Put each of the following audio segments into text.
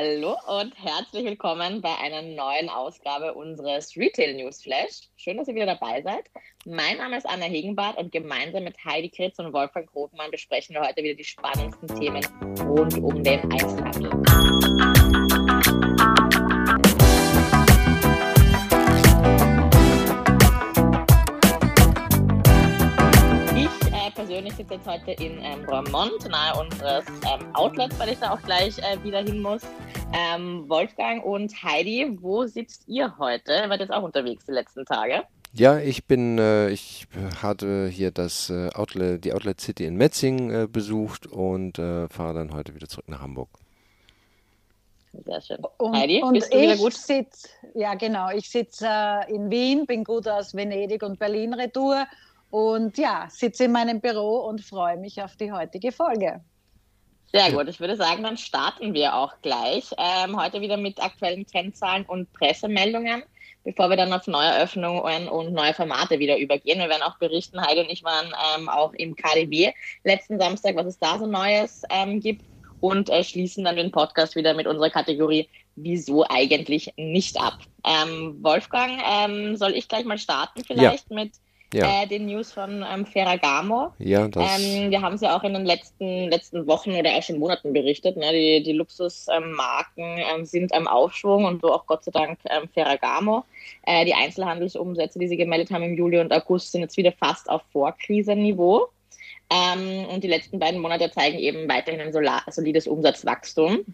Hallo und herzlich willkommen bei einer neuen Ausgabe unseres Retail News Flash. Schön, dass ihr wieder dabei seid. Mein Name ist Anna Hegenbart und gemeinsam mit Heidi Kritz und Wolfgang Krogmann besprechen wir heute wieder die spannendsten Themen rund um den Einzelhandel. Persönlich sitze jetzt heute in ähm, Roermond, nahe unseres ähm, Outlets, weil ich da auch gleich äh, wieder hin muss. Ähm, Wolfgang und Heidi, wo sitzt ihr heute? Ihr wart jetzt auch unterwegs die letzten Tage. Ja, ich bin, äh, ich hatte hier das äh, Outlet, die Outlet City in Metzing äh, besucht und äh, fahre dann heute wieder zurück nach Hamburg. Sehr schön. Und, Heidi, und bist du wieder gut? Sitz, ja, genau. Ich sitze äh, in Wien, bin gut aus Venedig und Berlin retour und ja, sitze in meinem Büro und freue mich auf die heutige Folge. Sehr gut, ich würde sagen, dann starten wir auch gleich. Ähm, heute wieder mit aktuellen Kennzahlen und Pressemeldungen, bevor wir dann auf Neueröffnungen und neue Formate wieder übergehen. Wir werden auch berichten, Heidi und ich waren ähm, auch im KDW letzten Samstag, was es da so Neues ähm, gibt und äh, schließen dann den Podcast wieder mit unserer Kategorie Wieso eigentlich nicht ab. Ähm, Wolfgang, ähm, soll ich gleich mal starten vielleicht ja. mit ja. äh, den News von ähm, Ferragamo. Ja, das ähm, wir haben es ja auch in den letzten, letzten Wochen oder auch schon Monaten berichtet. Ne? Die, die Luxusmarken ähm, sind am Aufschwung und so auch Gott sei Dank ähm, Ferragamo. Äh, die Einzelhandelsumsätze, die sie gemeldet haben im Juli und August, sind jetzt wieder fast auf Vorkrisenniveau. Ähm, und die letzten beiden Monate zeigen eben weiterhin ein solides Umsatzwachstum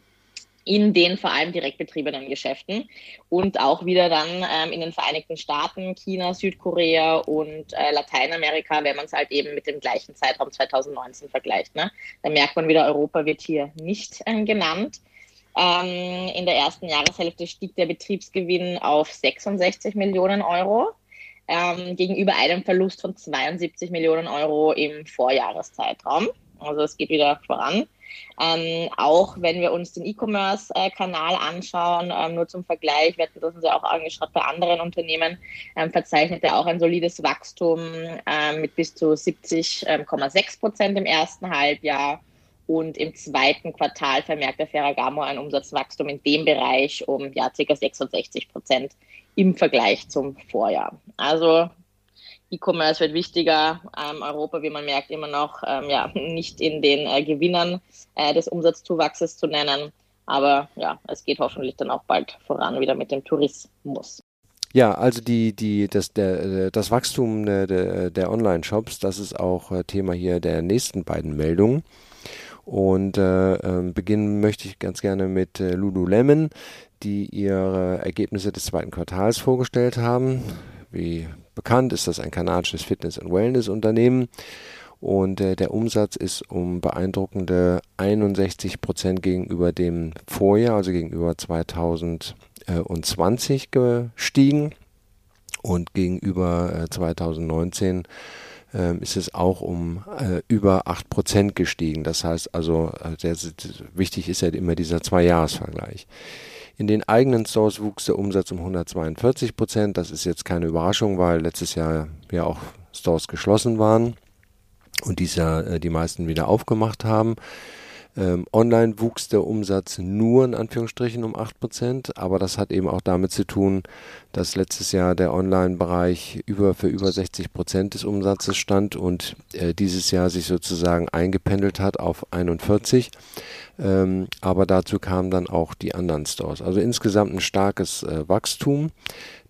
in den vor allem direkt betriebenen Geschäften und auch wieder dann ähm, in den Vereinigten Staaten, China, Südkorea und äh, Lateinamerika, wenn man es halt eben mit dem gleichen Zeitraum 2019 vergleicht. Ne? Da merkt man wieder, Europa wird hier nicht ähm, genannt. Ähm, in der ersten Jahreshälfte stieg der Betriebsgewinn auf 66 Millionen Euro ähm, gegenüber einem Verlust von 72 Millionen Euro im Vorjahreszeitraum. Also es geht wieder voran. Ähm, auch wenn wir uns den E-Commerce-Kanal anschauen, ähm, nur zum Vergleich, wir hatten das uns ja auch angeschaut bei anderen Unternehmen, ähm, verzeichnet er auch ein solides Wachstum ähm, mit bis zu 70,6 ähm, Prozent im ersten Halbjahr. Und im zweiten Quartal vermerkt der Ferragamo ein Umsatzwachstum in dem Bereich um ja, ca. 66 Prozent im Vergleich zum Vorjahr. Also E-Commerce wird wichtiger. Ähm, Europa, wie man merkt, immer noch ähm, ja, nicht in den äh, Gewinnern äh, des Umsatzzuwachses zu nennen. Aber ja, es geht hoffentlich dann auch bald voran wieder mit dem Tourismus. Ja, also die, die, das, der, das Wachstum der, der Online-Shops, das ist auch äh, Thema hier der nächsten beiden Meldungen. Und äh, äh, beginnen möchte ich ganz gerne mit äh, Lululemon, die ihre Ergebnisse des zweiten Quartals vorgestellt haben. Wie bekannt ist das ein kanadisches Fitness- und Wellness-Unternehmen. Und äh, der Umsatz ist um beeindruckende 61 Prozent gegenüber dem Vorjahr, also gegenüber 2020 gestiegen. Und gegenüber äh, 2019 äh, ist es auch um äh, über 8 Prozent gestiegen. Das heißt also, äh, der, wichtig ist ja immer dieser Zwei-Jahres-Vergleich. In den eigenen Stores wuchs der Umsatz um 142 Prozent. Das ist jetzt keine Überraschung, weil letztes Jahr ja auch Stores geschlossen waren und dies Jahr äh, die meisten wieder aufgemacht haben. Ähm, online wuchs der Umsatz nur in Anführungsstrichen um 8%, aber das hat eben auch damit zu tun, dass letztes Jahr der Online-Bereich über, für über 60% des Umsatzes stand und äh, dieses Jahr sich sozusagen eingependelt hat auf 41. Ähm, aber dazu kamen dann auch die anderen Stores. Also insgesamt ein starkes äh, Wachstum.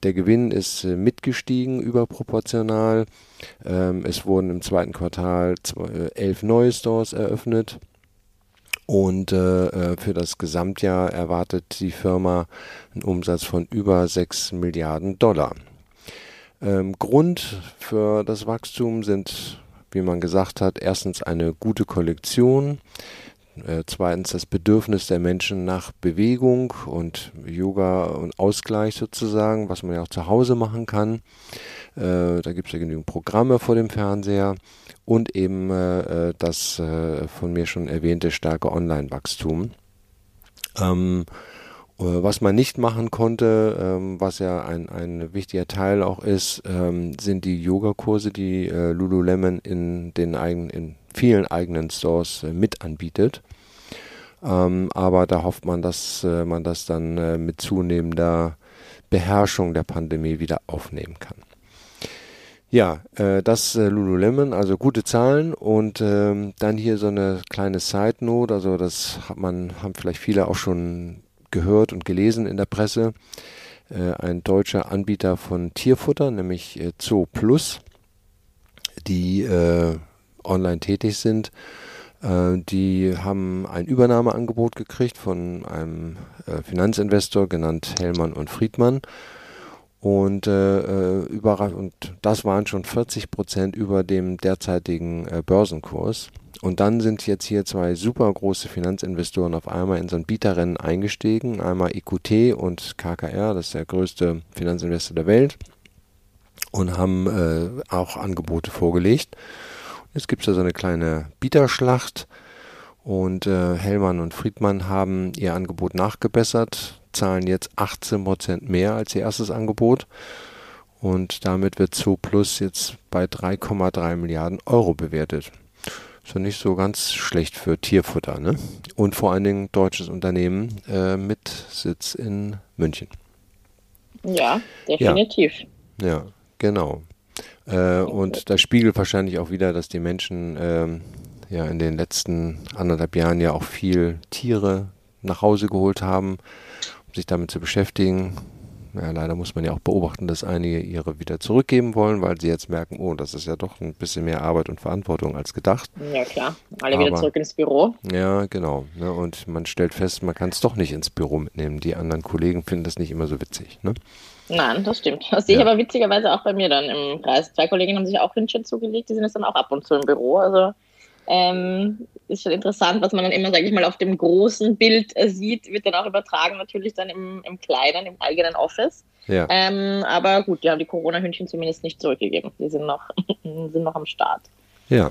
Der Gewinn ist äh, mitgestiegen überproportional. Ähm, es wurden im zweiten Quartal zwei, äh, elf neue Stores eröffnet. Und äh, äh, für das Gesamtjahr erwartet die Firma einen Umsatz von über 6 Milliarden Dollar. Ähm, Grund für das Wachstum sind, wie man gesagt hat, erstens eine gute Kollektion, zweitens das Bedürfnis der Menschen nach Bewegung und Yoga und Ausgleich sozusagen, was man ja auch zu Hause machen kann. Äh, da gibt es ja genügend Programme vor dem Fernseher und eben äh, äh, das äh, von mir schon erwähnte starke Online-Wachstum. Ähm, äh, was man nicht machen konnte, ähm, was ja ein, ein wichtiger Teil auch ist, ähm, sind die Yogakurse, die äh, Lululemon in den eigenen, vielen eigenen Stores äh, mit anbietet. Ähm, aber da hofft man, dass äh, man das dann äh, mit zunehmender Beherrschung der Pandemie wieder aufnehmen kann. Ja, äh, das äh, Lululemon, also gute Zahlen und ähm, dann hier so eine kleine Side Note, also das hat man, haben vielleicht viele auch schon gehört und gelesen in der Presse. Äh, ein deutscher Anbieter von Tierfutter, nämlich äh, Zoo Plus, die online tätig sind. Äh, die haben ein Übernahmeangebot gekriegt von einem äh, Finanzinvestor genannt Hellmann und Friedmann und, äh, äh über, und das waren schon 40 Prozent über dem derzeitigen äh, Börsenkurs. Und dann sind jetzt hier zwei super große Finanzinvestoren auf einmal in so ein Bieterrennen eingestiegen. Einmal EQT und KKR, das ist der größte Finanzinvestor der Welt. Und haben äh, auch Angebote vorgelegt. Jetzt gibt es da so eine kleine Bieterschlacht. Und äh, Hellmann und Friedmann haben ihr Angebot nachgebessert zahlen jetzt 18 Prozent mehr als ihr erstes Angebot. Und damit wird Zoo Plus jetzt bei 3,3 Milliarden Euro bewertet. Ist ja nicht so ganz schlecht für Tierfutter, ne? Und vor allen Dingen deutsches Unternehmen äh, mit Sitz in München. Ja, definitiv. Ja, ja genau. Äh, und das spiegelt wahrscheinlich auch wieder, dass die Menschen äh, ja in den letzten anderthalb Jahren ja auch viel Tiere nach Hause geholt haben sich damit zu beschäftigen. Ja, leider muss man ja auch beobachten, dass einige ihre wieder zurückgeben wollen, weil sie jetzt merken, oh, das ist ja doch ein bisschen mehr Arbeit und Verantwortung als gedacht. Ja, klar. Alle Aber, wieder zurück ins Büro. Ja, genau. Ne? Und man stellt fest, man kann es doch nicht ins Büro mitnehmen. Die anderen Kollegen finden das nicht immer so witzig. Ne? Nein, das stimmt. Das sehe ich aber witzigerweise auch bei mir dann im Kreis. Zwei Kolleginnen haben sich auch Hündchen zugelegt, die sind jetzt dann auch ab und zu im Büro. Also ähm, ist schon interessant, was man dann immer, sage ich mal, auf dem großen Bild äh, sieht, wird dann auch übertragen natürlich dann im, im kleinen, im eigenen Office. Ja. Ähm, aber gut, die haben die Corona-Hündchen zumindest nicht zurückgegeben. Die sind noch, sind noch am Start. Ja.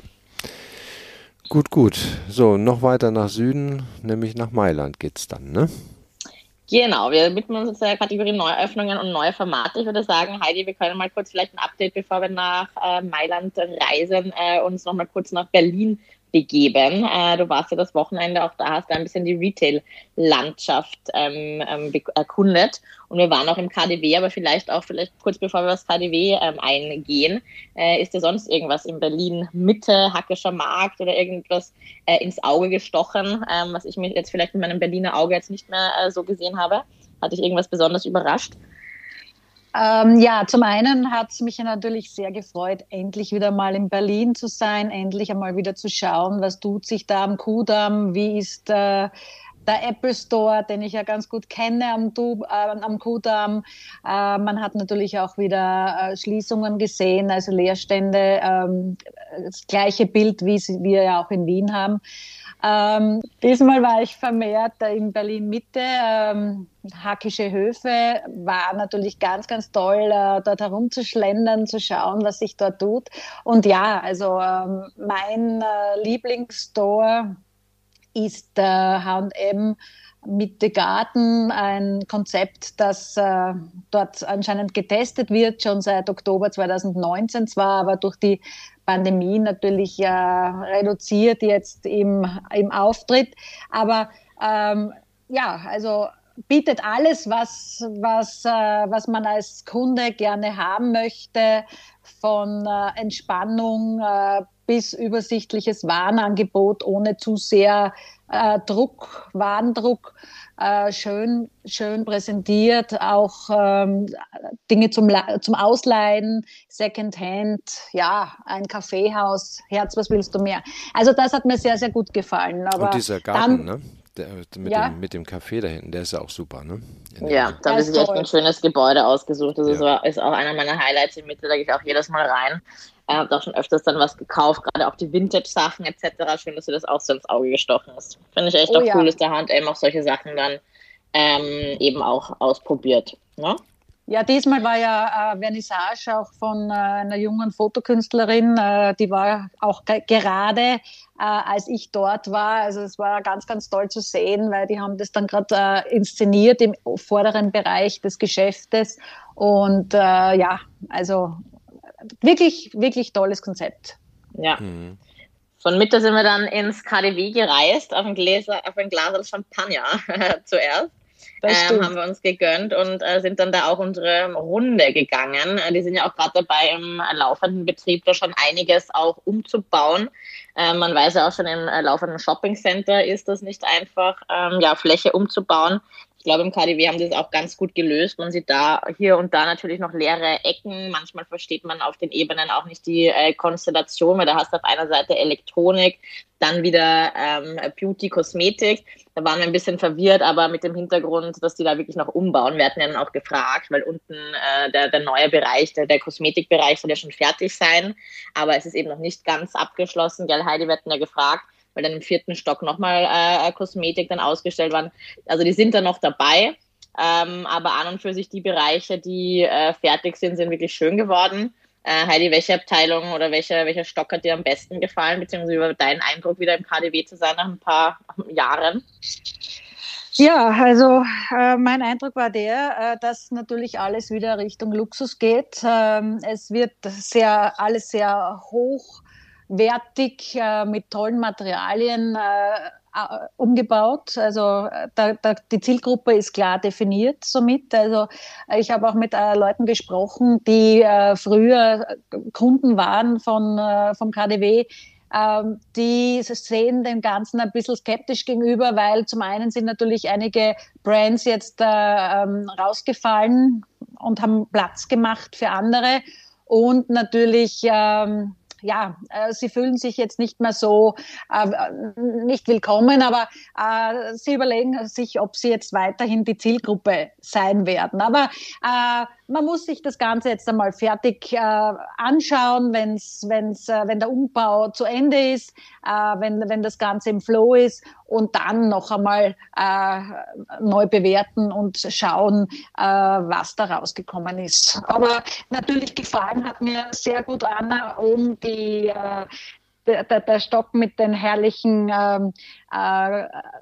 Gut, gut. So, noch weiter nach Süden, nämlich nach Mailand geht's dann, ne? Genau, wir widmen uns jetzt der Kategorie Neueröffnungen und neue Formate. Ich würde sagen, Heidi, wir können mal kurz vielleicht ein Update, bevor wir nach äh, Mailand reisen, äh, uns noch mal kurz nach Berlin begeben. Äh, du warst ja das Wochenende auch da, hast da ein bisschen die Retail-Landschaft ähm, ähm, erkundet. Und wir waren auch im KDW, aber vielleicht auch, vielleicht kurz bevor wir das KDW ähm, eingehen, äh, ist dir sonst irgendwas in Berlin Mitte, Hackischer Markt oder irgendwas äh, ins Auge gestochen, ähm, was ich mir jetzt vielleicht mit meinem Berliner Auge jetzt nicht mehr äh, so gesehen habe? Hat dich irgendwas besonders überrascht? Ähm, ja, zum einen hat es mich natürlich sehr gefreut, endlich wieder mal in Berlin zu sein, endlich einmal wieder zu schauen, was tut sich da am Kudamm, wie ist äh, der Apple Store, den ich ja ganz gut kenne am, du, äh, am Kudamm. Äh, man hat natürlich auch wieder äh, Schließungen gesehen, also Leerstände, ähm, das gleiche Bild, wie wir ja auch in Wien haben. Ähm, diesmal war ich vermehrt in Berlin Mitte. Ähm, Hackische Höfe war natürlich ganz, ganz toll, äh, dort herumzuschlendern, zu schauen, was sich dort tut. Und ja, also ähm, mein äh, Lieblingsstore ist äh, H&M Mitte Garten, ein Konzept, das äh, dort anscheinend getestet wird, schon seit Oktober 2019 zwar, aber durch die Pandemie natürlich äh, reduziert jetzt im, im Auftritt. Aber ähm, ja, also bietet alles, was, was, äh, was man als Kunde gerne haben möchte, von äh, Entspannung äh, bis übersichtliches Warenangebot ohne zu sehr äh, Druck, Warendruck. Äh, schön, schön präsentiert, auch ähm, Dinge zum, zum Ausleihen, Secondhand, ja, ein Kaffeehaus, Herz, was willst du mehr? Also das hat mir sehr, sehr gut gefallen. Aber Und dieser Garten, dann, ne? Der, mit, ja. dem, mit dem Café da hinten, der ist ja auch super, ne? ja, da habe ich echt ein schönes Gebäude ausgesucht. Das ja. ist, auch einer meiner Highlights in Mitte, da gehe ich auch jedes Mal rein. Ich habe auch schon öfters dann was gekauft, gerade auch die Vintage-Sachen etc. Schön, dass du das auch so ins Auge gestochen hast. Finde ich echt oh, auch ja. cool, dass der H&M auch solche Sachen dann ähm, eben auch ausprobiert. Ne? Ja, diesmal war ja äh, Vernissage auch von äh, einer jungen Fotokünstlerin. Äh, die war auch gerade, äh, als ich dort war. Also es war ganz, ganz toll zu sehen, weil die haben das dann gerade äh, inszeniert im vorderen Bereich des Geschäftes. Und äh, ja, also wirklich, wirklich tolles Konzept. Ja. Mhm. Von Mitte sind wir dann ins KDW gereist, auf ein, Gläser, auf ein Glas Champagner zuerst. Ähm, haben wir uns gegönnt und äh, sind dann da auch unsere Runde gegangen. Äh, die sind ja auch gerade dabei, im laufenden Betrieb da schon einiges auch umzubauen. Äh, man weiß ja auch schon, im äh, laufenden Shopping Center ist das nicht einfach, ähm, ja, Fläche umzubauen. Ich glaube, im KDW haben sie es auch ganz gut gelöst. Man sieht da hier und da natürlich noch leere Ecken. Manchmal versteht man auf den Ebenen auch nicht die äh, Konstellation, weil da hast du auf einer Seite Elektronik, dann wieder ähm, Beauty, Kosmetik. Da waren wir ein bisschen verwirrt, aber mit dem Hintergrund, dass die da wirklich noch umbauen. Wir hatten ja dann auch gefragt, weil unten äh, der, der neue Bereich, der, der Kosmetikbereich soll ja schon fertig sein, aber es ist eben noch nicht ganz abgeschlossen. Gell, Heidi, wir hatten ja gefragt, weil dann im vierten Stock nochmal äh, Kosmetik dann ausgestellt waren. Also die sind da noch dabei. Ähm, aber an und für sich die Bereiche, die äh, fertig sind, sind wirklich schön geworden. Äh, Heidi, welche Abteilung oder welcher, welcher Stock hat dir am besten gefallen, beziehungsweise über deinen Eindruck wieder im KDW zu sein nach ein paar Jahren? Ja, also äh, mein Eindruck war der, äh, dass natürlich alles wieder Richtung Luxus geht. Ähm, es wird sehr alles sehr hoch wertig äh, mit tollen Materialien äh, umgebaut. Also da, da, die Zielgruppe ist klar definiert somit. Also ich habe auch mit äh, Leuten gesprochen, die äh, früher Kunden waren von, äh, vom KDW. Ähm, die sehen dem Ganzen ein bisschen skeptisch gegenüber, weil zum einen sind natürlich einige Brands jetzt äh, ähm, rausgefallen und haben Platz gemacht für andere. Und natürlich ähm, ja, äh, sie fühlen sich jetzt nicht mehr so äh, nicht willkommen, aber äh, sie überlegen sich, ob sie jetzt weiterhin die Zielgruppe sein werden. Aber äh, man muss sich das Ganze jetzt einmal fertig äh, anschauen, wenn's, wenn's, äh, wenn der Umbau zu Ende ist, äh, wenn, wenn das Ganze im Flow ist und dann noch einmal äh, neu bewerten und schauen, äh, was da rausgekommen ist. Aber natürlich gefallen hat mir sehr gut Anna um die äh, der, der, Stock mit den herrlichen ähm, äh,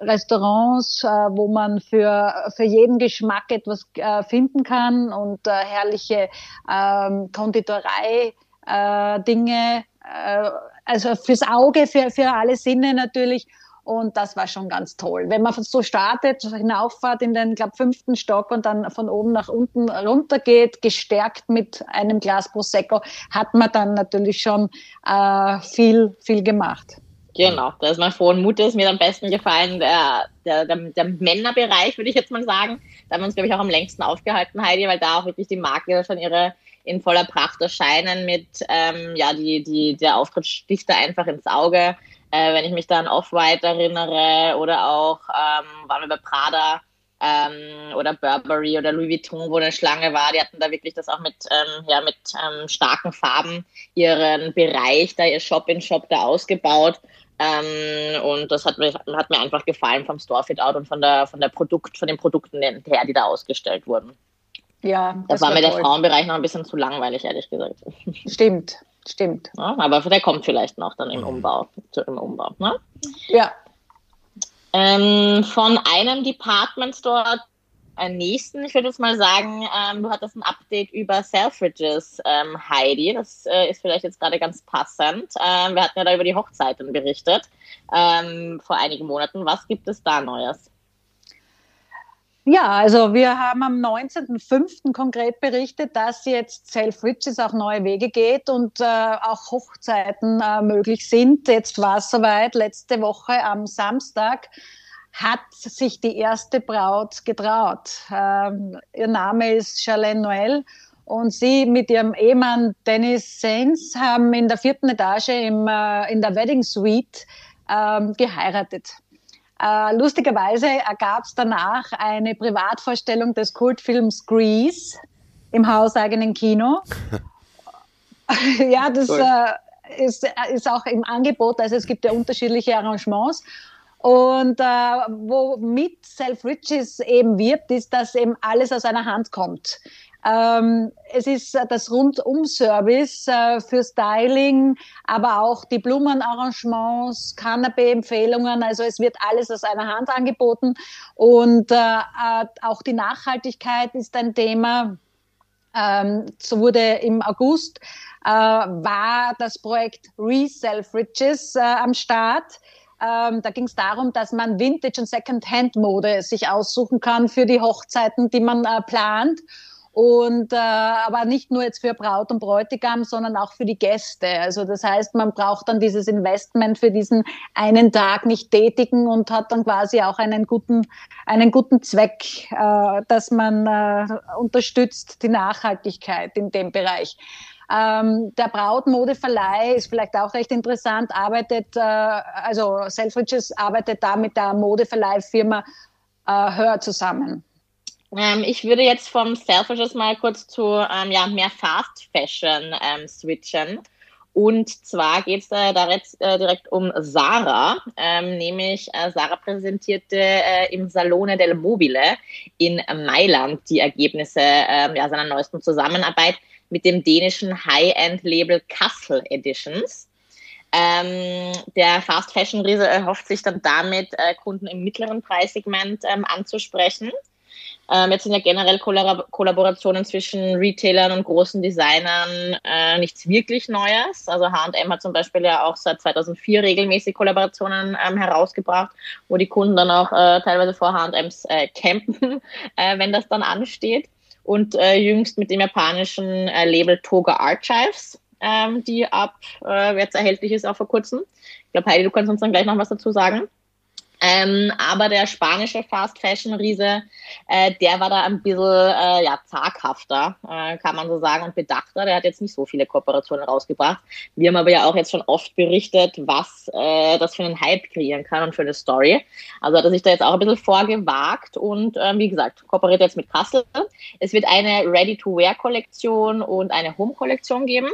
Restaurants, äh, wo man für, für jeden Geschmack etwas äh, finden kann und äh, herrliche ähm, Konditorei äh, Dinge, äh, also fürs Auge, für, für alle Sinne natürlich und das war schon ganz toll. Wenn man so startet, hinauffahrt in den, glaube fünften Stock und dann von oben nach unten runter geht, gestärkt mit einem Glas Prosecco, hat man dann natürlich schon äh, viel, viel gemacht. Genau, da ist mein frohen Mut ist mir am besten gefallen, der, der, der, der Männerbereich, würde ich jetzt mal sagen. Da haben wir uns, glaube ich, auch am längsten aufgehalten, Heidi, weil da auch wirklich die Marke schon ihre in voller Pracht erscheinen mit, ähm, ja, die, die, der Auftritt sticht da einfach ins Auge. Äh, wenn ich mich da an Off-White erinnere oder auch ähm, waren wir bei Prada ähm, oder Burberry oder Louis Vuitton, wo eine Schlange war, die hatten da wirklich das auch mit, ähm, ja, mit ähm, starken Farben ihren Bereich, da ihr Shop-in-Shop da ausgebaut. Ähm, und das hat mir, hat mir einfach gefallen vom Store-Fit-Out und von der, von der Produkt, von den Produkten her, die da ausgestellt wurden. Ja, das, das war mir der Frauenbereich noch ein bisschen zu langweilig, ehrlich gesagt. Stimmt, Stimmt. Ja, aber der kommt vielleicht noch dann im Umbau. Im Umbau ne? Ja. Ähm, von einem Department Store einen nächsten, ich würde jetzt mal sagen, ähm, du hattest ein Update über Selfridges, ähm, Heidi. Das äh, ist vielleicht jetzt gerade ganz passend. Ähm, wir hatten ja da über die Hochzeiten berichtet ähm, vor einigen Monaten. Was gibt es da Neues? Ja, also wir haben am 19.05. konkret berichtet, dass jetzt Selfridges auch neue Wege geht und äh, auch Hochzeiten äh, möglich sind. Jetzt war es soweit, letzte Woche am Samstag hat sich die erste Braut getraut. Ähm, ihr Name ist Charlene Noël und sie mit ihrem Ehemann Dennis Sainz haben in der vierten Etage im, äh, in der Wedding Suite ähm, geheiratet. Äh, lustigerweise ergab es danach eine Privatvorstellung des Kultfilms Grease im hauseigenen Kino. ja, das äh, ist, ist auch im Angebot, also es gibt ja unterschiedliche Arrangements. Und äh, womit Self Riches eben wirbt, ist, dass eben alles aus einer Hand kommt. Ähm, es ist äh, das Rundum-Service äh, für Styling, aber auch die Blumenarrangements, Canapé-Empfehlungen. Also es wird alles aus einer Hand angeboten. Und äh, äh auch die Nachhaltigkeit ist ein Thema. Ähm, so wurde im August äh, war das Projekt Re-Selfridges äh, am Start. Ähm, da ging es darum, dass man Vintage- und Second-Hand-Mode sich aussuchen kann für die Hochzeiten, die man plant. Und äh, aber nicht nur jetzt für Braut und Bräutigam, sondern auch für die Gäste. Also das heißt, man braucht dann dieses Investment für diesen einen Tag nicht tätigen und hat dann quasi auch einen guten, einen guten Zweck, äh, dass man äh, unterstützt die Nachhaltigkeit in dem Bereich. Ähm, der Brautmodeverleih ist vielleicht auch recht interessant, arbeitet, äh, also Selfridges arbeitet da mit der Modeverleihfirma äh, Hör zusammen. Ähm, ich würde jetzt vom Selfridges mal kurz zu ähm, ja, mehr Fast Fashion ähm, switchen. Und zwar geht es äh, da jetzt, äh, direkt um Sarah, ähm, nämlich äh, Sarah präsentierte äh, im Salone del Mobile in Mailand die Ergebnisse ähm, ja, seiner neuesten Zusammenarbeit mit dem dänischen High-End-Label Kassel Editions. Ähm, der Fast Fashion Riese erhofft sich dann damit, äh, Kunden im mittleren Preissegment ähm, anzusprechen. Ähm, jetzt sind ja generell Kollab Kollaborationen zwischen Retailern und großen Designern äh, nichts wirklich Neues. Also H&M hat zum Beispiel ja auch seit 2004 regelmäßig Kollaborationen ähm, herausgebracht, wo die Kunden dann auch äh, teilweise vor H&Ms äh, campen, äh, wenn das dann ansteht und äh, jüngst mit dem japanischen äh, Label Toga Archives, ähm, die ab jetzt erhältlich ist, auch vor kurzem. Ich glaube, Heidi, du kannst uns dann gleich noch was dazu sagen. Ähm, aber der spanische Fast Fashion Riese, äh, der war da ein bisschen äh, ja, zaghafter, äh, kann man so sagen, und bedachter. Der hat jetzt nicht so viele Kooperationen rausgebracht. Wir haben aber ja auch jetzt schon oft berichtet, was äh, das für einen Hype kreieren kann und für eine Story. Also hat er sich da jetzt auch ein bisschen vorgewagt und äh, wie gesagt, kooperiert jetzt mit Kassel. Es wird eine Ready-to-Wear-Kollektion und eine Home-Kollektion geben.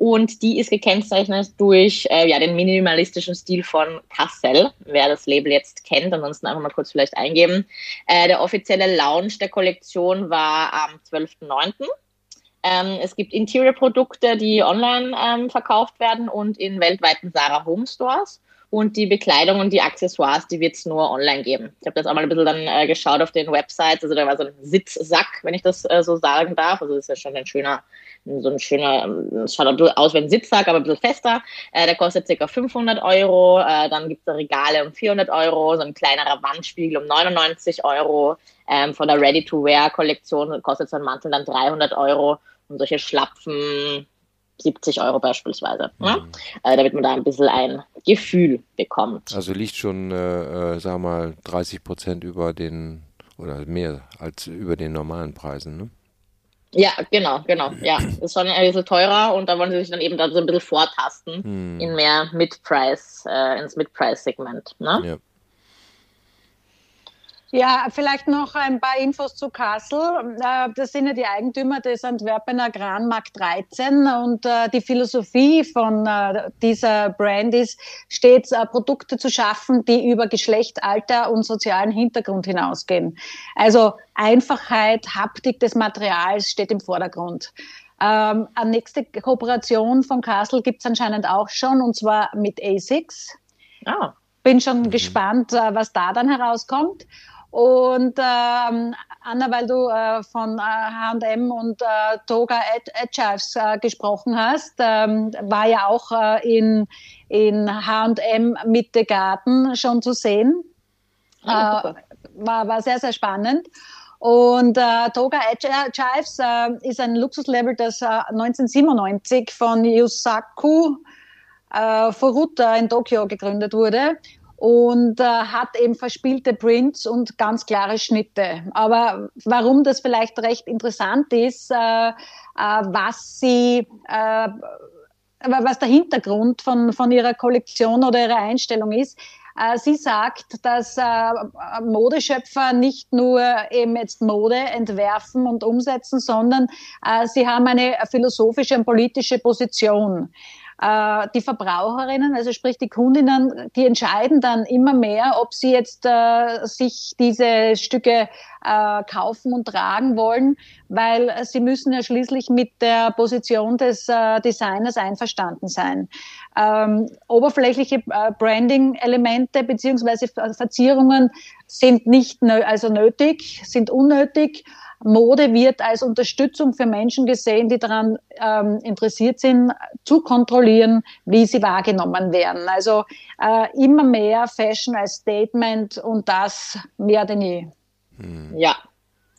Und die ist gekennzeichnet durch äh, ja, den minimalistischen Stil von Cassel, wer das Label jetzt kennt. Ansonsten einfach mal kurz vielleicht eingeben. Äh, der offizielle Launch der Kollektion war am 12.09. Ähm, es gibt Interior-Produkte, die online ähm, verkauft werden und in weltweiten Sarah Home Stores und die Bekleidung und die Accessoires, die wird es nur online geben. Ich habe das auch mal ein bisschen dann äh, geschaut auf den Websites. Also da war so ein Sitzsack, wenn ich das äh, so sagen darf. Also das ist ja schon ein schöner, so ein schöner, es schaut aus wie ein Sitzsack, aber ein bisschen fester. Äh, der kostet ca. 500 Euro. Äh, dann gibt es Regale um 400 Euro, so ein kleinerer Wandspiegel um 99 Euro. Ähm, von der Ready-to-Wear-Kollektion kostet so ein Mantel dann 300 Euro. Und solche Schlapfen 70 Euro beispielsweise. Ne? Mhm. Äh, damit man da ein bisschen ein Gefühl bekommt. Also liegt schon, äh, äh, sagen wir mal, 30 Prozent über den oder mehr als über den normalen Preisen, ne? Ja, genau, genau. Ja, ist schon ein bisschen teurer und da wollen sie sich dann eben da so ein bisschen vortasten hm. in mehr Mid-Price, äh, ins Mid-Price-Segment. Ne? Ja. Ja, vielleicht noch ein paar Infos zu Kassel. Äh, das sind ja die Eigentümer des Antwerpener Granmarkt 13 und äh, die Philosophie von äh, dieser Brand ist, stets Produkte zu schaffen, die über Geschlecht, Alter und sozialen Hintergrund hinausgehen. Also Einfachheit, Haptik des Materials steht im Vordergrund. Ähm, eine nächste Kooperation von Kassel gibt es anscheinend auch schon und zwar mit ASICS. Ah. Bin schon mhm. gespannt, was da dann herauskommt. Und ähm, Anna, weil du äh, von H&M und äh, Toga Agiles äh, gesprochen hast, ähm, war ja auch äh, in, in H&M Mitte Garten schon zu sehen. Ah, äh, war, war sehr, sehr spannend. Und äh, Toga Agiles äh, ist ein Luxuslabel, das äh, 1997 von Yusaku äh, Furuta in Tokio gegründet wurde und äh, hat eben verspielte Prints und ganz klare Schnitte. Aber warum das vielleicht recht interessant ist, äh, äh, was sie äh, was der Hintergrund von, von ihrer Kollektion oder ihrer Einstellung ist. Äh, sie sagt, dass äh, Modeschöpfer nicht nur eben jetzt Mode entwerfen und umsetzen, sondern sie haben eine philosophische und politische Position äh, die Verbraucherinnen, also sprich die Kundinnen, die entscheiden dann immer mehr, ob sie jetzt äh, sich diese Stücke äh, kaufen und tragen wollen, weil sie müssen ja schließlich mit der Position des äh, Designers einverstanden sein. Ähm, oberflächliche äh, Branding-Elemente beziehungsweise Verzierungen sind nicht nö also nötig, sind unnötig Mode wird als Unterstützung für Menschen gesehen, die daran ähm, interessiert sind, zu kontrollieren, wie sie wahrgenommen werden. Also äh, immer mehr Fashion als Statement und das mehr denn je. Hm. Ja,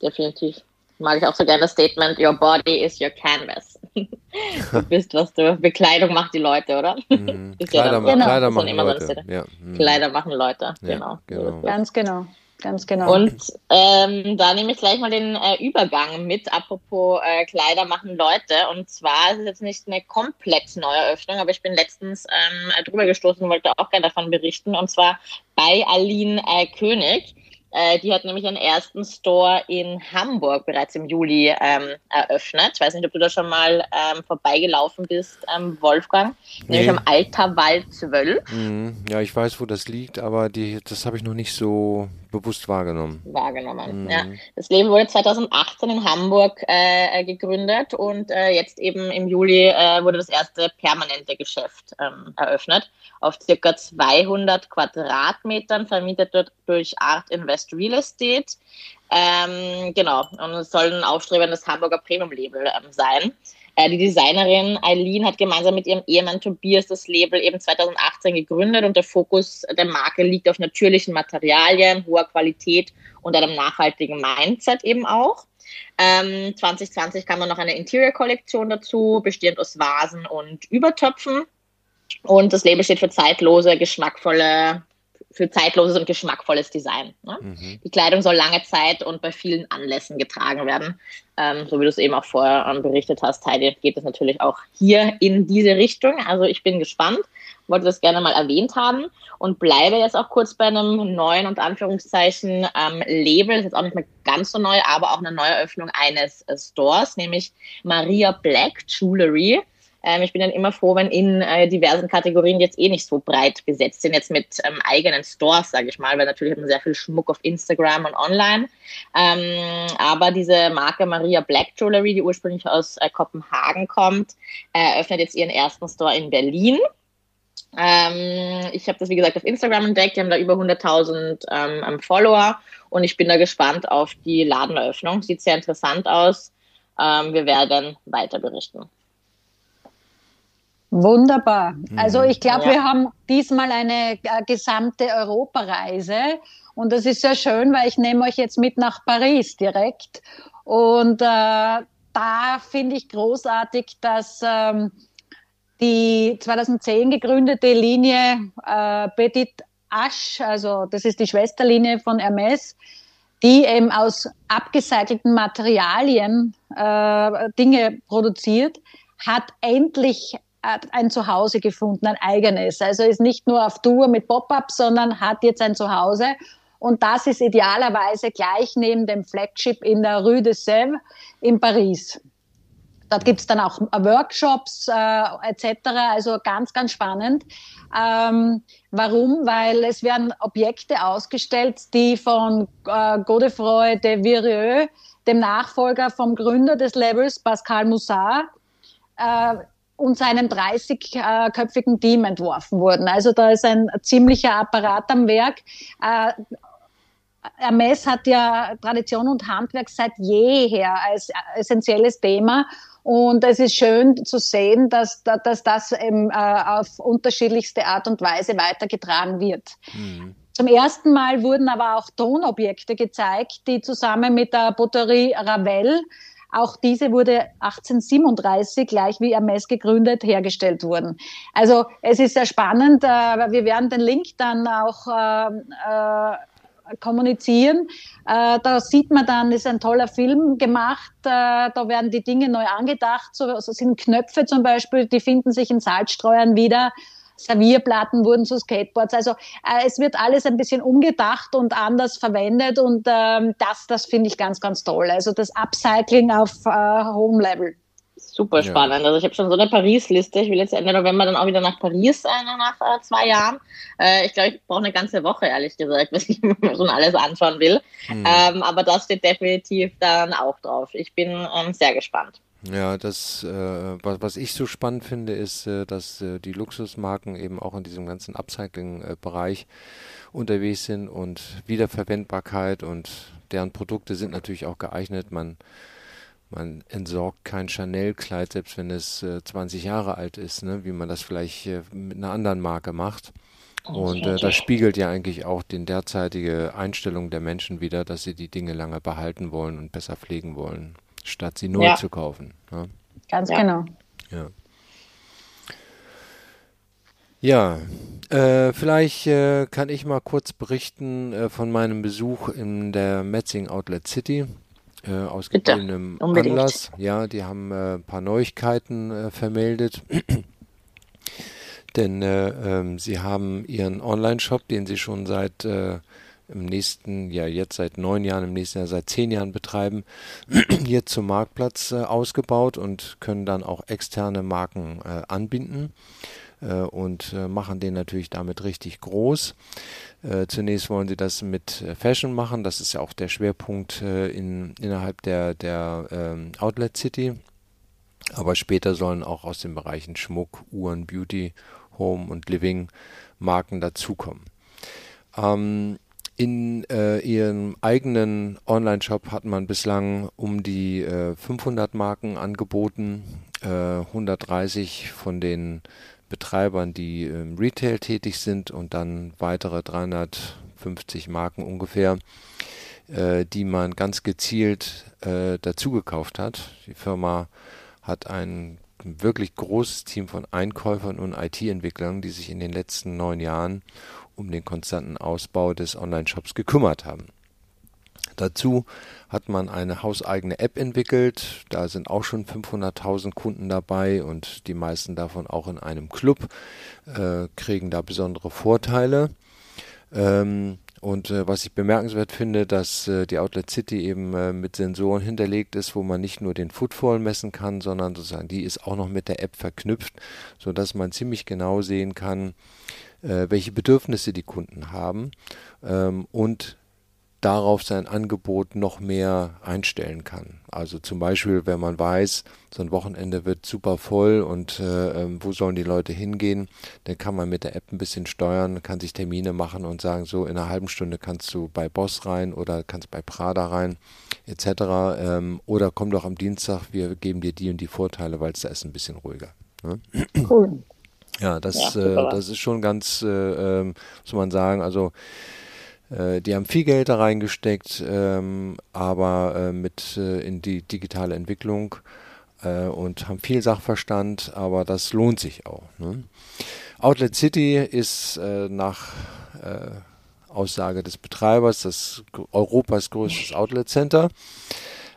definitiv. Mag ich auch so gerne das Statement, your body is your canvas. du bist, was du, Bekleidung macht die Leute, oder? Mhm. Kleider, ja genau. Kleider machen Leute. Ja. Mhm. Kleider machen Leute, genau. genau. Ganz genau. Ganz genau. Und ähm, da nehme ich gleich mal den äh, Übergang mit, apropos äh, Kleider machen Leute. Und zwar ist es jetzt nicht eine komplett Neueröffnung, aber ich bin letztens ähm, drüber gestoßen und wollte auch gerne davon berichten. Und zwar bei Aline äh, König. Äh, die hat nämlich ihren ersten Store in Hamburg bereits im Juli ähm, eröffnet. Ich weiß nicht, ob du da schon mal ähm, vorbeigelaufen bist, ähm, Wolfgang. Nee. Nämlich am Alter Wald 12. Mhm. Ja, ich weiß, wo das liegt, aber die, das habe ich noch nicht so bewusst wahrgenommen. Wahrgenommen, mhm. ja. Das Leben wurde 2018 in Hamburg äh, gegründet und äh, jetzt eben im Juli äh, wurde das erste permanente Geschäft ähm, eröffnet. Auf circa 200 Quadratmetern, vermietet dort durch Art Invest Real Estate. Ähm, genau, und es soll ein aufstrebendes Hamburger Premium-Label ähm, sein. Äh, die Designerin Eileen hat gemeinsam mit ihrem Ehemann Tobias das Label eben 2018 gegründet und der Fokus der Marke liegt auf natürlichen Materialien, hoher Qualität und einem nachhaltigen Mindset eben auch. Ähm, 2020 kam dann noch eine Interior-Kollektion dazu, bestehend aus Vasen und Übertöpfen. Und das Label steht für zeitlose, geschmackvolle für zeitloses und geschmackvolles Design. Ne? Mhm. Die Kleidung soll lange Zeit und bei vielen Anlässen getragen werden. Ähm, so wie du es eben auch vorher ähm, berichtet hast, Heidi, geht es natürlich auch hier in diese Richtung. Also ich bin gespannt, wollte das gerne mal erwähnt haben und bleibe jetzt auch kurz bei einem neuen und Anführungszeichen ähm, Label. Das ist jetzt auch nicht mehr ganz so neu, aber auch eine Neueröffnung eines äh, Stores, nämlich Maria Black Jewelry. Ähm, ich bin dann immer froh, wenn in äh, diversen Kategorien jetzt eh nicht so breit besetzt sind, jetzt mit ähm, eigenen Stores, sage ich mal, weil natürlich hat man sehr viel Schmuck auf Instagram und online. Ähm, aber diese Marke Maria Black Jewelry, die ursprünglich aus äh, Kopenhagen kommt, äh, öffnet jetzt ihren ersten Store in Berlin. Ähm, ich habe das, wie gesagt, auf Instagram entdeckt. Die haben da über 100.000 ähm, Follower und ich bin da gespannt auf die Ladeneröffnung. Sieht sehr interessant aus. Ähm, wir werden weiter berichten. Wunderbar. Also mhm. ich glaube, ja. wir haben diesmal eine äh, gesamte Europareise und das ist sehr schön, weil ich nehme euch jetzt mit nach Paris direkt und äh, da finde ich großartig, dass ähm, die 2010 gegründete Linie äh, Petit H, also das ist die Schwesterlinie von Hermes, die eben aus abgecycelten Materialien äh, Dinge produziert, hat endlich ein Zuhause gefunden, ein eigenes. Also ist nicht nur auf Tour mit Pop-up, sondern hat jetzt ein Zuhause. Und das ist idealerweise gleich neben dem Flagship in der Rue de Sèvres in Paris. Dort gibt's dann auch Workshops äh, etc. Also ganz, ganz spannend. Ähm, warum? Weil es werden Objekte ausgestellt, die von äh, Godefroy de Virieux, dem Nachfolger vom Gründer des Labels, Pascal Moussard, äh, und seinem 30-köpfigen Team entworfen wurden. Also da ist ein ziemlicher Apparat am Werk. Äh, Hermes hat ja Tradition und Handwerk seit jeher als essentielles Thema. Und es ist schön zu sehen, dass, dass das eben, äh, auf unterschiedlichste Art und Weise weitergetragen wird. Mhm. Zum ersten Mal wurden aber auch Tonobjekte gezeigt, die zusammen mit der Poterie Ravel auch diese wurde 1837, gleich wie Hermes gegründet, hergestellt wurden. Also es ist sehr spannend. Äh, wir werden den Link dann auch äh, äh, kommunizieren. da sieht man dann, ist ein toller Film gemacht. da werden die Dinge neu angedacht. So, so sind Knöpfe zum Beispiel, die finden sich in Salzstreuern wieder. Servierplatten wurden zu Skateboards. Also äh, es wird alles ein bisschen umgedacht und anders verwendet und ähm, das, das finde ich ganz, ganz toll. Also das Upcycling auf äh, hohem Level. Super spannend. Ja. Also ich habe schon so eine Paris-Liste. Ich will jetzt Ende November dann auch wieder nach Paris äh, nach äh, zwei Jahren. Äh, ich glaube, ich brauche eine ganze Woche, ehrlich gesagt, wenn ich mir schon alles anschauen will. Mhm. Ähm, aber das steht definitiv dann auch drauf. Ich bin ähm, sehr gespannt. Ja, das, äh, was, was ich so spannend finde, ist, äh, dass äh, die Luxusmarken eben auch in diesem ganzen Upcycling-Bereich unterwegs sind und Wiederverwendbarkeit und deren Produkte sind natürlich auch geeignet. Man, man entsorgt kein Chanel-Kleid, selbst wenn es äh, 20 Jahre alt ist, ne? wie man das vielleicht äh, mit einer anderen Marke macht. Und äh, das spiegelt ja eigentlich auch die derzeitige Einstellung der Menschen wieder, dass sie die Dinge lange behalten wollen und besser pflegen wollen, statt sie neu ja. zu kaufen. Ja? Ganz ja. genau. Ja. Ja, äh, vielleicht äh, kann ich mal kurz berichten äh, von meinem Besuch in der Metzing Outlet City. Äh, aus gegebenem Anlass. Ja, die haben äh, ein paar Neuigkeiten äh, vermeldet. Denn ähm, sie haben ihren Online-Shop, den sie schon seit im nächsten, ja jetzt seit neun Jahren, im nächsten Jahr seit zehn Jahren betreiben, jetzt zum Marktplatz ausgebaut und können dann auch externe Marken anbinden. Äh, und äh, machen den natürlich damit richtig groß. Äh, zunächst wollen sie das mit Fashion machen, das ist ja auch der Schwerpunkt in, innerhalb der, der ähm, Outlet City. Aber später sollen auch aus den Bereichen Schmuck, Uhren, Beauty, Home und Living Marken dazukommen. Ähm, in äh, ihrem eigenen Online-Shop hat man bislang um die äh, 500 Marken angeboten. Äh, 130 von den Betreibern, die im Retail tätig sind und dann weitere 350 Marken ungefähr, äh, die man ganz gezielt äh, dazugekauft hat. Die Firma hat ein wirklich großes Team von Einkäufern und IT-Entwicklern, die sich in den letzten neun Jahren um den konstanten Ausbau des Online-Shops gekümmert haben. Dazu hat man eine hauseigene App entwickelt. Da sind auch schon 500.000 Kunden dabei und die meisten davon auch in einem Club, äh, kriegen da besondere Vorteile. Ähm, und äh, was ich bemerkenswert finde, dass äh, die Outlet City eben äh, mit Sensoren hinterlegt ist, wo man nicht nur den Footfall messen kann, sondern sozusagen die ist auch noch mit der App verknüpft, sodass man ziemlich genau sehen kann, äh, welche Bedürfnisse die Kunden haben ähm, und darauf sein Angebot noch mehr einstellen kann. Also zum Beispiel, wenn man weiß, so ein Wochenende wird super voll und äh, ähm, wo sollen die Leute hingehen, dann kann man mit der App ein bisschen steuern, kann sich Termine machen und sagen, so in einer halben Stunde kannst du bei Boss rein oder kannst bei Prada rein, etc. Ähm, oder komm doch am Dienstag, wir geben dir die und die Vorteile, weil es da ist ein bisschen ruhiger. Ne? Cool. Ja, das, ja, äh, das ist schon ganz, äh, äh, muss man sagen, also äh, die haben viel Geld da reingesteckt, ähm, aber äh, mit äh, in die digitale Entwicklung äh, und haben viel Sachverstand, aber das lohnt sich auch. Ne? Outlet City ist nach Aussage des Betreibers das Europas größtes Outlet Center.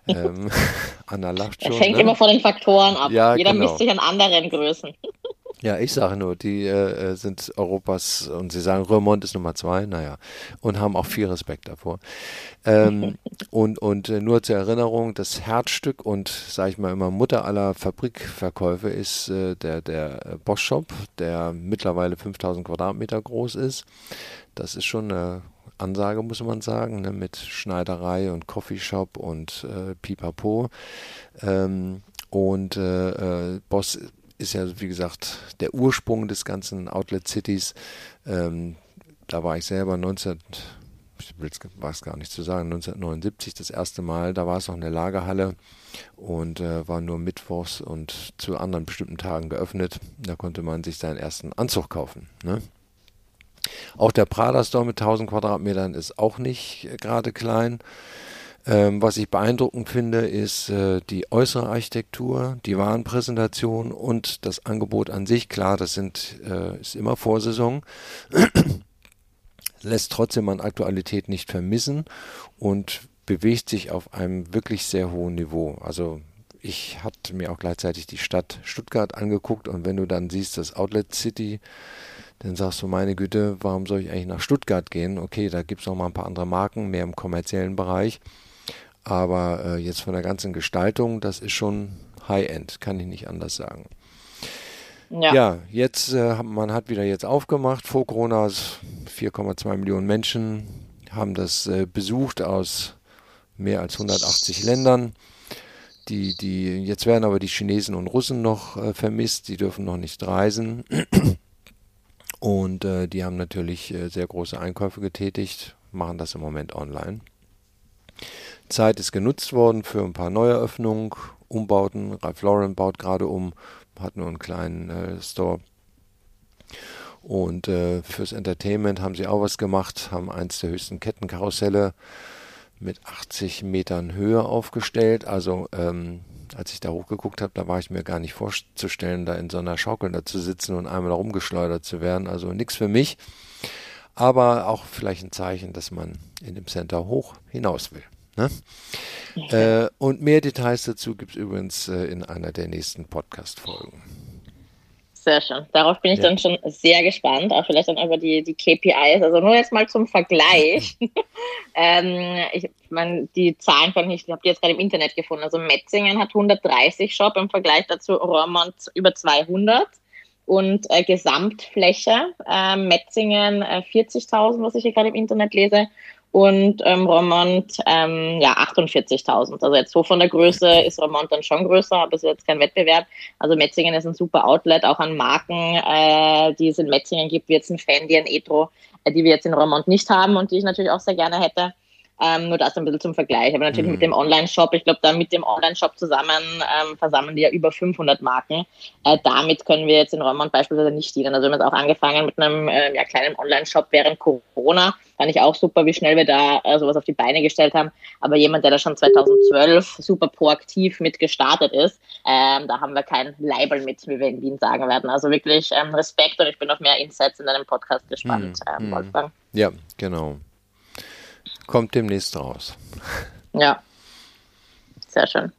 Ähm, Anna lacht schon. Es hängt ne? immer von den Faktoren ab. Ja, Jeder genau. misst sich an anderen Größen. Ja, ich sage nur, die äh, äh, sind Europas und sie sagen, Römond ist Nummer zwei, naja, und haben auch viel Respekt davor. Ähm, und und äh, nur zur Erinnerung, das Herzstück und, sage ich mal immer, Mutter aller Fabrikverkäufe ist äh, der, der äh, Bosch Shop, der mittlerweile 5000 Quadratmeter groß ist. Das ist schon eine Ansage, muss man sagen, ne, mit Schneiderei und Coffeeshop und äh, Pipapo. Ähm, und äh, äh, Boss ist ja, wie gesagt, der Ursprung des ganzen Outlet Cities. Ähm, da war ich selber 19, ich es gar nicht zu sagen, 1979 das erste Mal. Da war es noch eine Lagerhalle und äh, war nur mittwochs und zu anderen bestimmten Tagen geöffnet. Da konnte man sich seinen ersten Anzug kaufen. Ne? Auch der Prada Store mit 1000 Quadratmetern ist auch nicht gerade klein. Ähm, was ich beeindruckend finde, ist äh, die äußere Architektur, die Warenpräsentation und das Angebot an sich. Klar, das sind, äh, ist immer Vorsaison, lässt trotzdem an Aktualität nicht vermissen und bewegt sich auf einem wirklich sehr hohen Niveau. Also ich hatte mir auch gleichzeitig die Stadt Stuttgart angeguckt und wenn du dann siehst, das Outlet City, dann sagst du, meine Güte, warum soll ich eigentlich nach Stuttgart gehen? Okay, da gibt es noch mal ein paar andere Marken, mehr im kommerziellen Bereich. Aber äh, jetzt von der ganzen Gestaltung, das ist schon High-End, kann ich nicht anders sagen. Ja, ja jetzt, äh, man hat wieder jetzt aufgemacht. Vor Corona 4,2 Millionen Menschen haben das äh, besucht aus mehr als 180 Ländern. Die, die, jetzt werden aber die Chinesen und Russen noch äh, vermisst, die dürfen noch nicht reisen. Und äh, die haben natürlich äh, sehr große Einkäufe getätigt, machen das im Moment online. Zeit ist genutzt worden für ein paar Neueröffnungen, Umbauten. Ralph Lauren baut gerade um, hat nur einen kleinen äh, Store. Und äh, fürs Entertainment haben sie auch was gemacht, haben eins der höchsten Kettenkarusselle mit 80 Metern Höhe aufgestellt. Also ähm, als ich da hochgeguckt habe, da war ich mir gar nicht vorzustellen, da in so einer Schaukel da zu sitzen und einmal rumgeschleudert zu werden. Also nichts für mich. Aber auch vielleicht ein Zeichen, dass man in dem Center hoch hinaus will. Ne? Ja. Äh, und mehr Details dazu gibt es übrigens äh, in einer der nächsten Podcast-Folgen. Sehr schön. Darauf bin ich ja. dann schon sehr gespannt, auch vielleicht dann über die, die KPIs. Also nur jetzt mal zum Vergleich. ähm, ich meine, die Zahlen kann ich, ich habe die jetzt gerade im Internet gefunden. Also Metzingen hat 130 Shop im Vergleich dazu Roermond über 200 und äh, Gesamtfläche äh, Metzingen äh, 40.000, was ich hier gerade im Internet lese und ähm, Romont ähm, ja 48.000. Also jetzt so von der Größe ist Romont dann schon größer, aber es ist jetzt kein Wettbewerb. Also Metzingen ist ein super Outlet, auch an Marken, äh, die es in Metzingen gibt, wie jetzt ein Fendi, ein Etro, äh, die wir jetzt in Romont nicht haben und die ich natürlich auch sehr gerne hätte. Ähm, nur das ein bisschen zum Vergleich. Aber natürlich mhm. mit dem Online-Shop, ich glaube, da mit dem Online-Shop zusammen ähm, versammeln die ja über 500 Marken. Äh, damit können wir jetzt in Räumern beispielsweise nicht dienen. Also wir haben jetzt auch angefangen mit einem äh, ja, kleinen Online-Shop während Corona. Fand ich auch super, wie schnell wir da äh, sowas auf die Beine gestellt haben. Aber jemand, der da schon 2012 super proaktiv mit gestartet ist, ähm, da haben wir kein Label mit, wie wir in Wien sagen werden. Also wirklich ähm, Respekt und ich bin auf mehr Insights in deinem Podcast gespannt, mhm. ähm, Wolfgang. Ja, genau. Kommt demnächst raus. Ja, sehr schön.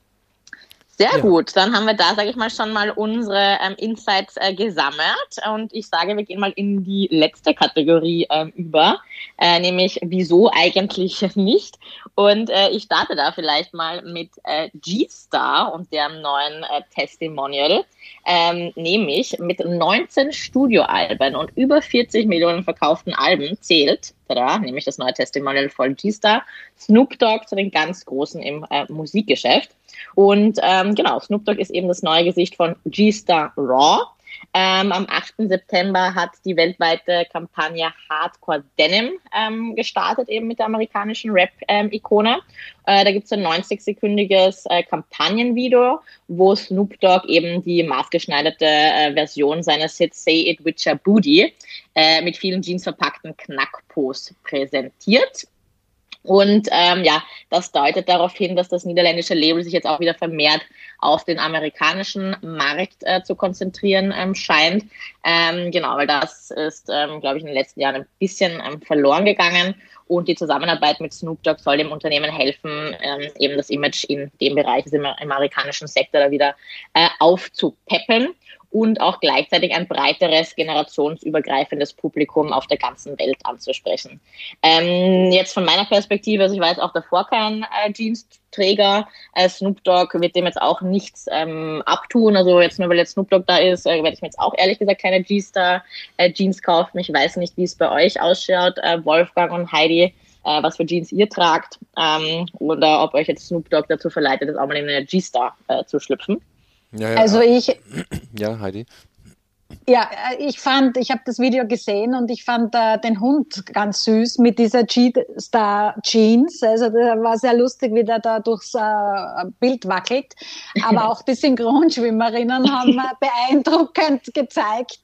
Sehr ja. gut, dann haben wir da, sage ich mal, schon mal unsere ähm, Insights äh, gesammelt und ich sage, wir gehen mal in die letzte Kategorie ähm, über, äh, nämlich wieso eigentlich nicht. Und äh, ich starte da vielleicht mal mit äh, G-Star und deren neuen äh, Testimonial, ähm, nämlich mit 19 Studioalben und über 40 Millionen verkauften Alben zählt, tada, nämlich das neue Testimonial von G-Star, Snoop Dogg zu den ganz Großen im äh, Musikgeschäft. Und ähm, genau, Snoop Dogg ist eben das neue Gesicht von G-Star Raw. Ähm, am 8. September hat die weltweite Kampagne Hardcore Denim ähm, gestartet, eben mit der amerikanischen Rap-Ikone. Äh, da gibt es ein 90-sekündiges äh, Kampagnenvideo, wo Snoop Dogg eben die maßgeschneiderte äh, Version seines Hits Say It With Your Booty äh, mit vielen jeansverpackten Knackpos präsentiert. Und ähm, ja, das deutet darauf hin, dass das niederländische Label sich jetzt auch wieder vermehrt auf den amerikanischen Markt äh, zu konzentrieren ähm, scheint. Ähm, genau, weil das ist, ähm, glaube ich, in den letzten Jahren ein bisschen ähm, verloren gegangen. Und die Zusammenarbeit mit Snoop Dogg soll dem Unternehmen helfen, ähm, eben das Image in dem Bereich, also im amerikanischen Sektor, da wieder äh, aufzupeppen und auch gleichzeitig ein breiteres generationsübergreifendes Publikum auf der ganzen Welt anzusprechen. Ähm, jetzt von meiner Perspektive, also ich war jetzt auch davor kein äh, Jeans-Träger. Äh, Snoop Dogg wird dem jetzt auch nichts ähm, abtun. Also jetzt nur weil jetzt Snoop Dogg da ist, äh, werde ich mir jetzt auch ehrlich gesagt keine G-Star äh, Jeans kaufen. Ich weiß nicht, wie es bei euch ausschaut, äh, Wolfgang und Heidi äh, was für Jeans ihr tragt ähm, oder ob euch jetzt Snoop Dogg dazu verleitet, das auch mal in eine G-Star äh, zu schlüpfen. Ja, ja, also ich. Ja, Heidi. Ja, äh, ich fand, ich habe das Video gesehen und ich fand äh, den Hund ganz süß mit dieser G-Star Jeans. Also das war sehr lustig, wie der da durchs äh, Bild wackelt. Aber auch die Synchronschwimmerinnen haben äh, beeindruckend gezeigt,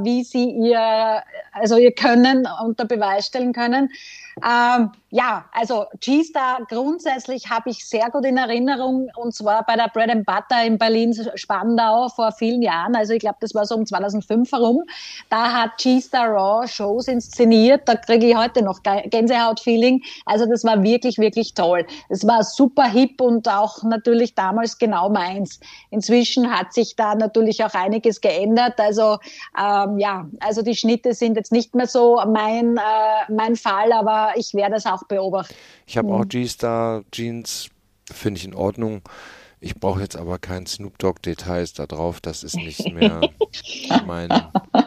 wie sie ihr, also ihr Können unter Beweis stellen können. Ähm, ja, also G-Star grundsätzlich habe ich sehr gut in Erinnerung und zwar bei der Bread and Butter in Berlin-Spandau vor vielen Jahren. Also ich glaube, das war so um 2005 herum. Da hat G-Star Raw Shows inszeniert. Da kriege ich heute noch Gänsehaut-Feeling. Also das war wirklich, wirklich toll. Es war super hip und auch natürlich damals genau meins. Inzwischen hat sich da natürlich auch einiges geändert. Also ähm, ja, also die Schnitte sind jetzt nicht mehr so mein, äh, mein Fall, aber ich werde es auch beobachten. Ich habe auch G-Star Jeans, finde ich in Ordnung. Ich brauche jetzt aber kein Snoop Dogg Details da drauf, das ist nicht mehr mein,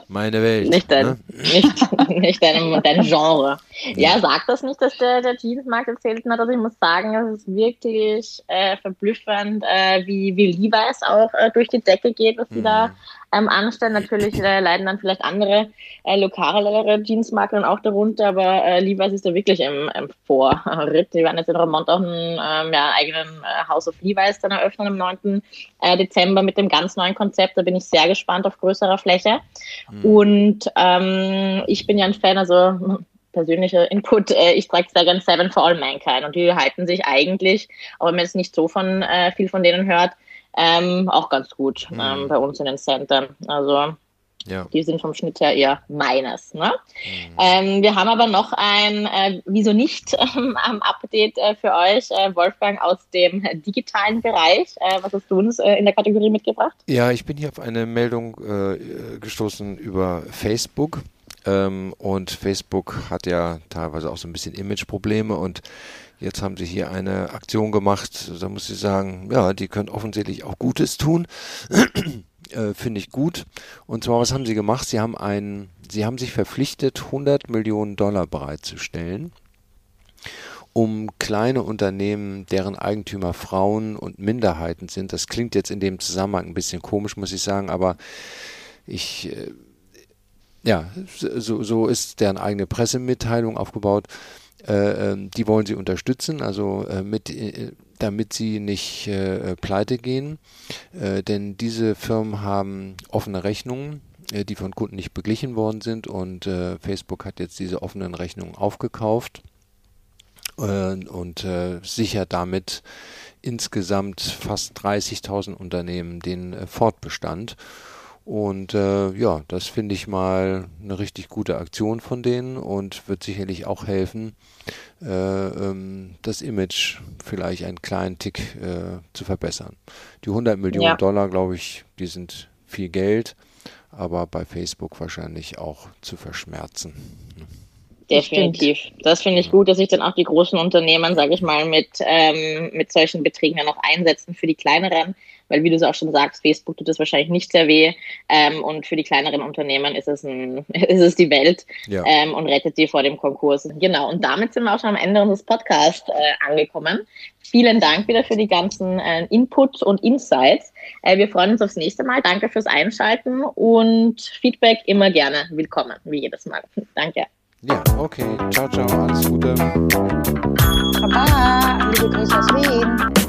meine Welt. Nicht dein, ne? nicht, nicht dein, dein Genre. Ja, sagt das nicht, dass der, der Jeansmarkt erzählt hat. Also ich muss sagen, es ist wirklich äh, verblüffend, äh, wie, wie Levi's auch äh, durch die Decke geht, was die mhm. da ähm, anstellen. Natürlich äh, leiden dann vielleicht andere äh, lokalere Jeansmarken auch darunter, aber äh, Levi's ist da wirklich im, im Vorritt. Die werden jetzt in Remont auch einen ähm, ja, eigenen äh, House of Levi's dann eröffnen am 9. Äh, Dezember mit dem ganz neuen Konzept. Da bin ich sehr gespannt auf größerer Fläche. Mhm. Und ähm, ich bin ja ein Fan, also persönlicher Input, äh, ich trage sehr gerne Seven for All Mankind und die halten sich eigentlich, aber wenn man jetzt nicht so von äh, viel von denen hört, ähm, auch ganz gut mhm. ähm, bei uns in den Centern. Also ja. die sind vom Schnitt her eher meines. Ne? Mhm. Ähm, wir haben aber noch ein, äh, wieso nicht, ähm, Update äh, für euch, äh, Wolfgang, aus dem digitalen Bereich. Äh, was hast du uns äh, in der Kategorie mitgebracht? Ja, ich bin hier auf eine Meldung äh, gestoßen über Facebook. Ähm, und Facebook hat ja teilweise auch so ein bisschen Imageprobleme und jetzt haben sie hier eine Aktion gemacht, da muss ich sagen, ja, die können offensichtlich auch Gutes tun. äh, Finde ich gut. Und zwar, was haben sie gemacht? Sie haben einen, sie haben sich verpflichtet, 100 Millionen Dollar bereitzustellen um kleine Unternehmen, deren Eigentümer Frauen und Minderheiten sind. Das klingt jetzt in dem Zusammenhang ein bisschen komisch, muss ich sagen, aber ich äh, ja, so, so ist deren eigene Pressemitteilung aufgebaut. Äh, ähm, die wollen sie unterstützen, also äh, mit, äh, damit sie nicht äh, pleite gehen. Äh, denn diese Firmen haben offene Rechnungen, äh, die von Kunden nicht beglichen worden sind und Facebook hat jetzt diese offenen Rechnungen aufgekauft und sichert damit insgesamt fast 30.000 Unternehmen den Fortbestand. Und äh, ja, das finde ich mal eine richtig gute Aktion von denen und wird sicherlich auch helfen, äh, ähm, das Image vielleicht einen kleinen Tick äh, zu verbessern. Die 100 Millionen ja. Dollar, glaube ich, die sind viel Geld, aber bei Facebook wahrscheinlich auch zu verschmerzen. Definitiv. Das finde ich gut, dass sich dann auch die großen Unternehmen, sage ich mal, mit, ähm, mit solchen Beträgen dann auch einsetzen für die kleineren weil wie du es auch schon sagst, Facebook tut es wahrscheinlich nicht sehr weh ähm, und für die kleineren Unternehmen ist es, ein, ist es die Welt ja. ähm, und rettet die vor dem Konkurs. Genau, und damit sind wir auch schon am Ende unseres Podcasts äh, angekommen. Vielen Dank wieder für die ganzen äh, Inputs und Insights. Äh, wir freuen uns aufs nächste Mal. Danke fürs Einschalten und Feedback immer gerne willkommen, wie jedes Mal. Danke. Ja, okay. Ciao, ciao. Alles Gute. Baba, liebe Grüße aus Wien.